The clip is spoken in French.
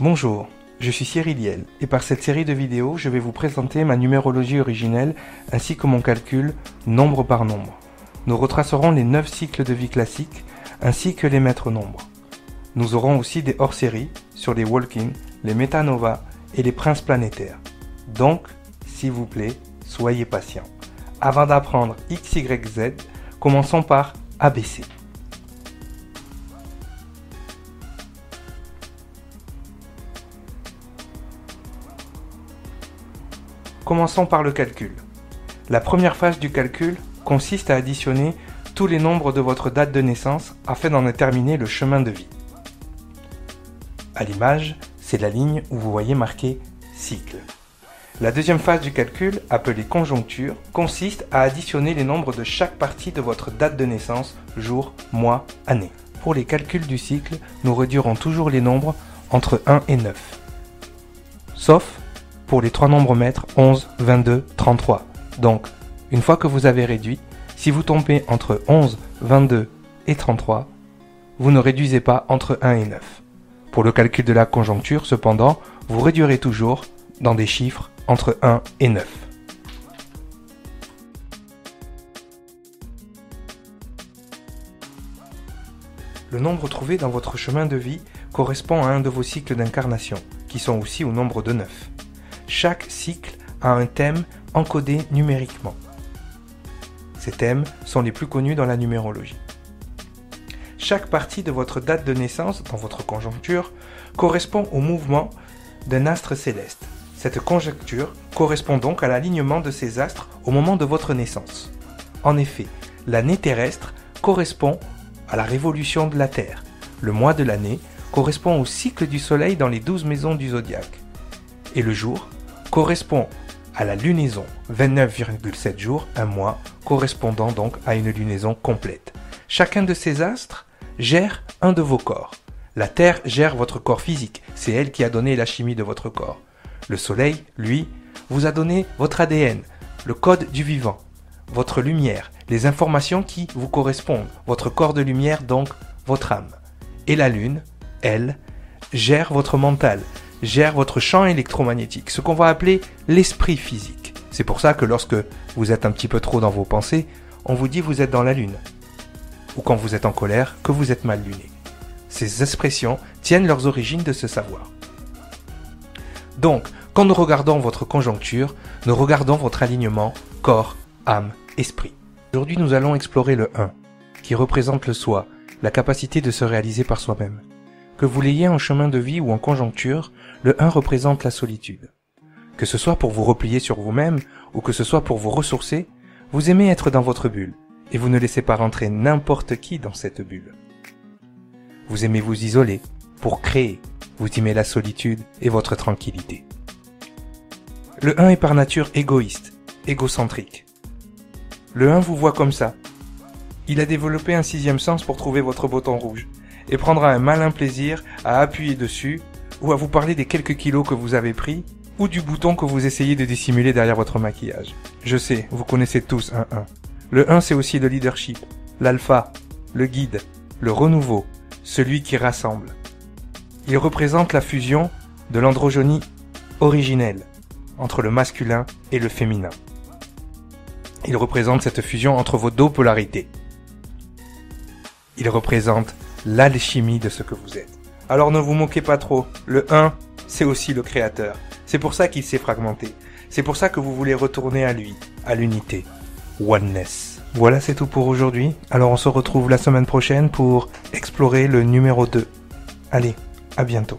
Bonjour, je suis Cyril Liel et par cette série de vidéos, je vais vous présenter ma numérologie originelle ainsi que mon calcul nombre par nombre. Nous retracerons les 9 cycles de vie classiques ainsi que les maîtres nombres. Nous aurons aussi des hors-séries sur les walking, les métanovas et les princes planétaires. Donc, s'il vous plaît, soyez patient. Avant d'apprendre X, Y, Z, commençons par ABC. Commençons par le calcul. La première phase du calcul consiste à additionner tous les nombres de votre date de naissance afin d'en déterminer le chemin de vie. À l'image, c'est la ligne où vous voyez marqué cycle. La deuxième phase du calcul, appelée conjoncture, consiste à additionner les nombres de chaque partie de votre date de naissance, jour, mois, année. Pour les calculs du cycle, nous réduirons toujours les nombres entre 1 et 9. Sauf pour les trois nombres maîtres 11, 22, 33. Donc, une fois que vous avez réduit, si vous tombez entre 11, 22 et 33, vous ne réduisez pas entre 1 et 9. Pour le calcul de la conjoncture, cependant, vous réduirez toujours dans des chiffres entre 1 et 9. Le nombre trouvé dans votre chemin de vie correspond à un de vos cycles d'incarnation, qui sont aussi au nombre de 9. Chaque cycle a un thème encodé numériquement. Ces thèmes sont les plus connus dans la numérologie. Chaque partie de votre date de naissance dans votre conjoncture correspond au mouvement d'un astre céleste. Cette conjoncture correspond donc à l'alignement de ces astres au moment de votre naissance. En effet, l'année terrestre correspond à la révolution de la Terre. Le mois de l'année correspond au cycle du Soleil dans les douze maisons du zodiaque. Et le jour correspond à la lunaison, 29,7 jours, un mois, correspondant donc à une lunaison complète. Chacun de ces astres gère un de vos corps. La Terre gère votre corps physique, c'est elle qui a donné la chimie de votre corps. Le Soleil, lui, vous a donné votre ADN, le code du vivant, votre lumière, les informations qui vous correspondent, votre corps de lumière donc votre âme. Et la Lune, elle, gère votre mental, gère votre champ électromagnétique, ce qu'on va appeler l'esprit physique. C'est pour ça que lorsque vous êtes un petit peu trop dans vos pensées, on vous dit vous êtes dans la lune. Ou quand vous êtes en colère, que vous êtes mal luné. Ces expressions tiennent leurs origines de ce savoir. Donc, quand nous regardons votre conjoncture, nous regardons votre alignement corps, âme, esprit. Aujourd'hui, nous allons explorer le 1, qui représente le soi, la capacité de se réaliser par soi-même. Que vous l'ayez en chemin de vie ou en conjoncture, le 1 représente la solitude. Que ce soit pour vous replier sur vous-même ou que ce soit pour vous ressourcer, vous aimez être dans votre bulle et vous ne laissez pas rentrer n'importe qui dans cette bulle. Vous aimez vous isoler pour créer, vous aimez la solitude et votre tranquillité. Le 1 est par nature égoïste, égocentrique. Le 1 vous voit comme ça. Il a développé un sixième sens pour trouver votre bouton rouge et prendra un malin plaisir à appuyer dessus ou à vous parler des quelques kilos que vous avez pris ou du bouton que vous essayez de dissimuler derrière votre maquillage. Je sais, vous connaissez tous un 1. Le 1 c'est aussi le leadership, l'alpha, le guide, le renouveau, celui qui rassemble. Il représente la fusion de l'androgynie originelle entre le masculin et le féminin. Il représente cette fusion entre vos deux polarités. Il représente l'alchimie de ce que vous êtes. Alors ne vous moquez pas trop. Le 1, c'est aussi le créateur. C'est pour ça qu'il s'est fragmenté. C'est pour ça que vous voulez retourner à lui, à l'unité. Oneness. Voilà, c'est tout pour aujourd'hui. Alors on se retrouve la semaine prochaine pour explorer le numéro 2. Allez, à bientôt.